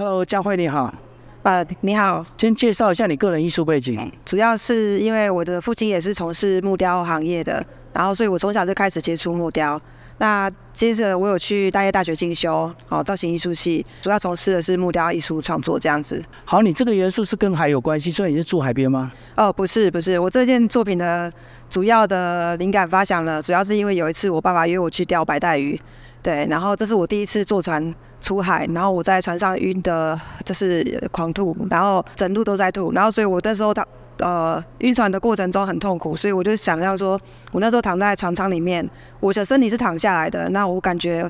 Hello，佳慧你好，呃，你好，先介绍一下你个人艺术背景。主要是因为我的父亲也是从事木雕行业的，然后所以我从小就开始接触木雕。那接着我有去大业大学进修，哦，造型艺术系，主要从事的是木雕艺术创作这样子。好，你这个元素是跟海有关系，所以你是住海边吗？哦，不是，不是，我这件作品的主要的灵感发想了，主要是因为有一次我爸爸约我去钓白带鱼，对，然后这是我第一次坐船出海，然后我在船上晕的，就是狂吐，然后整路都在吐，然后所以我那时候他。呃，晕船的过程中很痛苦，所以我就想要说，我那时候躺在船舱里面，我的身体是躺下来的，那我感觉，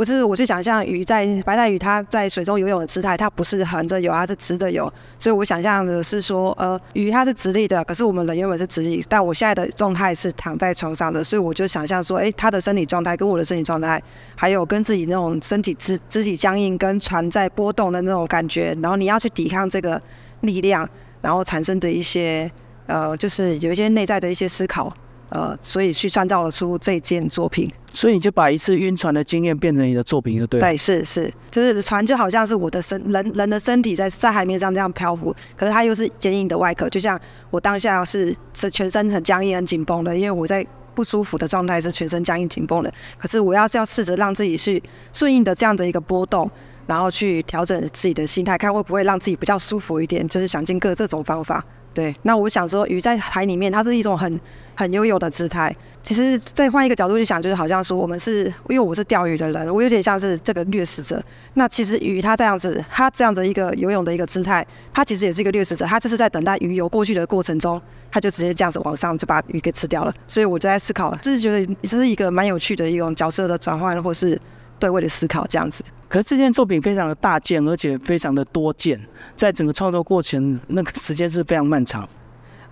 我是我去想象鱼在白带鱼它在水中游泳的姿态，它不是横着游，它是直的游，所以我想象的是说，呃，鱼它是直立的，可是我们人原本是直立，但我现在的状态是躺在床上的，所以我就想象说，哎，它的身体状态跟我的身体状态，还有跟自己那种身体肢肢体僵硬跟船在波动的那种感觉，然后你要去抵抗这个力量。然后产生的一些，呃，就是有一些内在的一些思考，呃，所以去创造了出这件作品。所以你就把一次晕船的经验变成你的作品，就对。对，是是，就是船就好像是我的身人人的身体在在海面上这样漂浮，可是它又是坚硬的外壳，就像我当下是是全身很僵硬、很紧绷的，因为我在不舒服的状态是全身僵硬紧绷的。可是我要是要试着让自己去顺应的这样的一个波动。然后去调整自己的心态，看会不会让自己比较舒服一点，就是想尽各这种方法。对，那我想说，鱼在海里面，它是一种很很悠悠的姿态。其实再换一个角度去想，就是好像说我们是，因为我是钓鱼的人，我有点像是这个掠食者。那其实鱼它这样子，它这样子一个游泳的一个姿态，它其实也是一个掠食者，它就是在等待鱼游过去的过程中，它就直接这样子往上就把鱼给吃掉了。所以我就在思考，就是觉得这是一个蛮有趣的一种角色的转换，或是对位的思考这样子。可是这件作品非常的大件，而且非常的多件，在整个创作过程那个时间是非常漫长。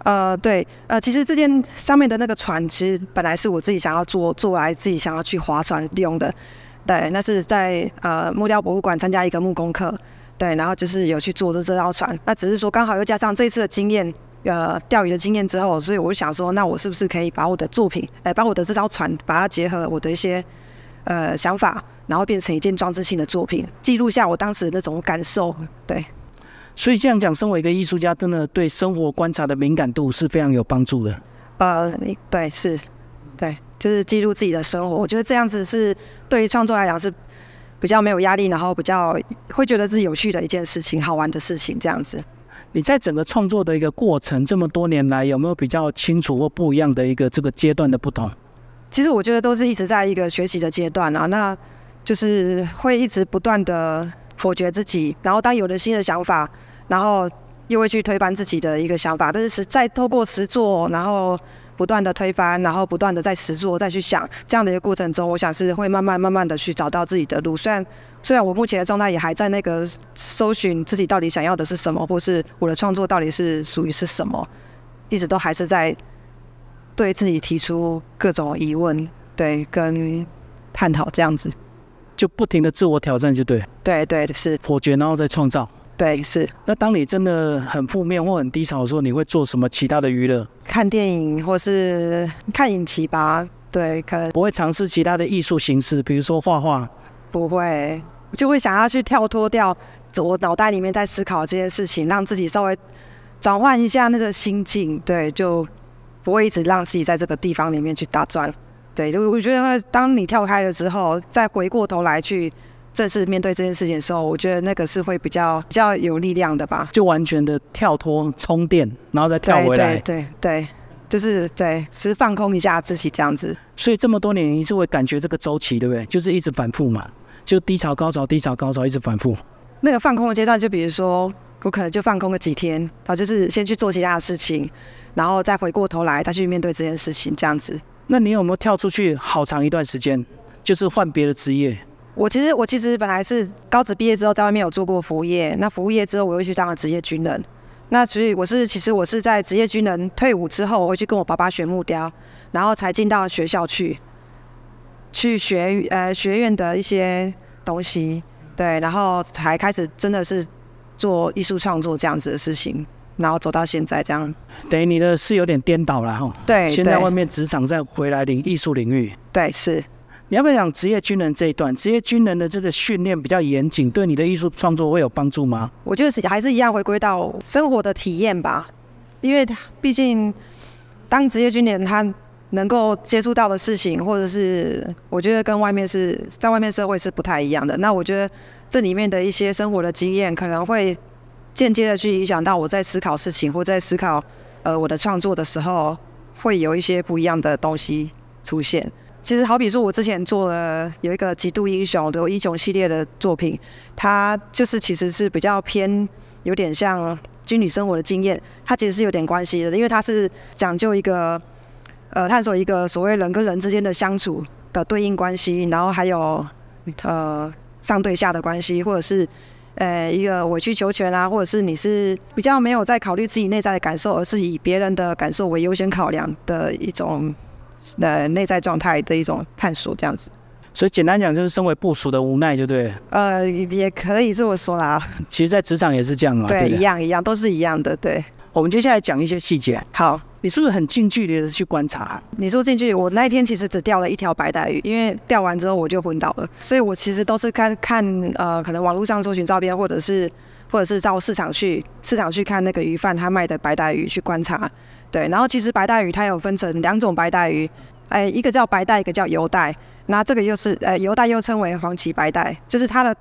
呃，对，呃，其实这件上面的那个船，其实本来是我自己想要做做来自己想要去划船用的。对，那是在呃木雕博物馆参加一个木工课，对，然后就是有去做的这艘船。那只是说刚好又加上这次的经验，呃，钓鱼的经验之后，所以我就想说，那我是不是可以把我的作品，哎，把我的这艘船，把它结合我的一些。呃，想法，然后变成一件装置性的作品，记录下我当时的那种感受。对，所以这样讲，身为一个艺术家，真的对生活观察的敏感度是非常有帮助的。呃，对，是，对，就是记录自己的生活。我觉得这样子是对于创作来讲是比较没有压力，然后比较会觉得是有趣的一件事情，好玩的事情。这样子，你在整个创作的一个过程，这么多年来，有没有比较清楚或不一样的一个这个阶段的不同？其实我觉得都是一直在一个学习的阶段啊，那就是会一直不断的否决自己，然后当有了新的想法，然后又会去推翻自己的一个想法，但是实在透过实做，然后不断的推翻，然后不断的在实做再去想这样的一个过程中，我想是会慢慢慢慢的去找到自己的路。虽然虽然我目前的状态也还在那个搜寻自己到底想要的是什么，或是我的创作到底是属于是什么，一直都还是在。对自己提出各种疑问，对，跟探讨这样子，就不停的自我挑战，就对，对对是否决，然后再创造，对是。那当你真的很负面或很低潮的时候，你会做什么其他的娱乐？看电影或是看影集吧，对，可能不会尝试其他的艺术形式，比如说画画，不会，就会想要去跳脱掉我脑袋里面在思考这件事情，让自己稍微转换一下那个心境，对，就。不会一直让自己在这个地方里面去打转，对，就我觉得当你跳开了之后，再回过头来去正式面对这件事情的时候，我觉得那个是会比较比较有力量的吧。就完全的跳脱充电，然后再跳回来。对对对，就是对，是放空一下自己这样子。所以这么多年，你是会感觉这个周期，对不对？就是一直反复嘛，就低潮高潮低潮高潮一直反复。那个放空的阶段，就比如说我可能就放空个几天，然后就是先去做其他的事情。然后再回过头来，再去面对这件事情，这样子。那你有没有跳出去好长一段时间，就是换别的职业？我其实我其实本来是高职毕业之后在外面有做过服务业，那服务业之后我又去当了职业军人。那所以我是其实我是在职业军人退伍之后，我会去跟我爸爸学木雕，然后才进到学校去，去学呃学院的一些东西，对，然后才开始真的是做艺术创作这样子的事情。然后走到现在这样，等于你的是有点颠倒了哈。对，先在外面职场，再回来领艺术领域。对，是。你要不要讲职业军人这一段？职业军人的这个训练比较严谨，对你的艺术创作会有帮助吗？我觉得是还是一样回归到生活的体验吧，因为毕竟当职业军人，他能够接触到的事情，或者是我觉得跟外面是在外面社会是不太一样的。那我觉得这里面的一些生活的经验，可能会间接的去影响到我在思考事情或在思考呃我的创作的时候，会有一些不一样的东西出现。其实好比说，我之前做了有一个极度英雄的英雄系列的作品，它就是其实是比较偏有点像军旅生活的经验，它其实是有点关系的，因为它是讲究一个呃探索一个所谓人跟人之间的相处的对应关系，然后还有呃上对下的关系，或者是呃一个委曲求全啊，或者是你是比较没有在考虑自己内在的感受，而是以别人的感受为优先考量的一种。呃，内在状态的一种探索，这样子。所以简单讲，就是身为部署的无奈，对不对？呃，也可以这么说啦。其实，在职场也是这样啊。对，一样一样，都是一样的。对。我们接下来讲一些细节。好，你是不是很近距离的去观察？你说近距离，我那一天其实只钓了一条白带鱼，因为钓完之后我就昏倒了。所以我其实都是看看呃，可能网络上搜寻照片，或者是或者是到市场去市场去看那个鱼贩他卖的白带鱼去观察。对，然后其实白带鱼它有分成两种白带鱼，哎，一个叫白带，一个叫油带。那这个又是呃油带又称为黄鳍白带，就是它的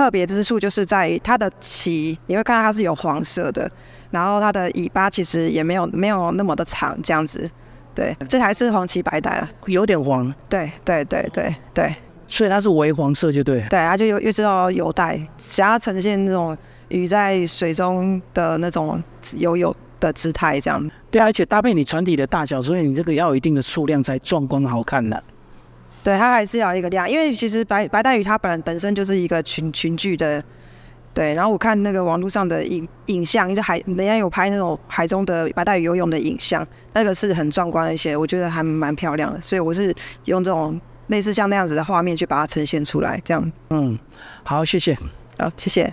特别之处就是在它的鳍，你会看到它是有黄色的，然后它的尾巴其实也没有没有那么的长，这样子。对，这台是黄鳍白带，有点黄。对对对对对，所以它是微黄色就对。对，它就又又知道油带，想要呈现那种鱼在水中的那种游泳。的姿态这样，对，啊而且搭配你船体的大小，所以你这个要有一定的数量才壮观好看的。对，它还是要一个量，因为其实白白带鱼它本本身就是一个群群聚的。对，然后我看那个网络上的影影像，就海人家有拍那种海中的白带鱼游泳的影像，那个是很壮观的一些，我觉得还蛮漂亮的，所以我是用这种类似像那样子的画面去把它呈现出来，这样。嗯，好，谢谢。好，谢谢。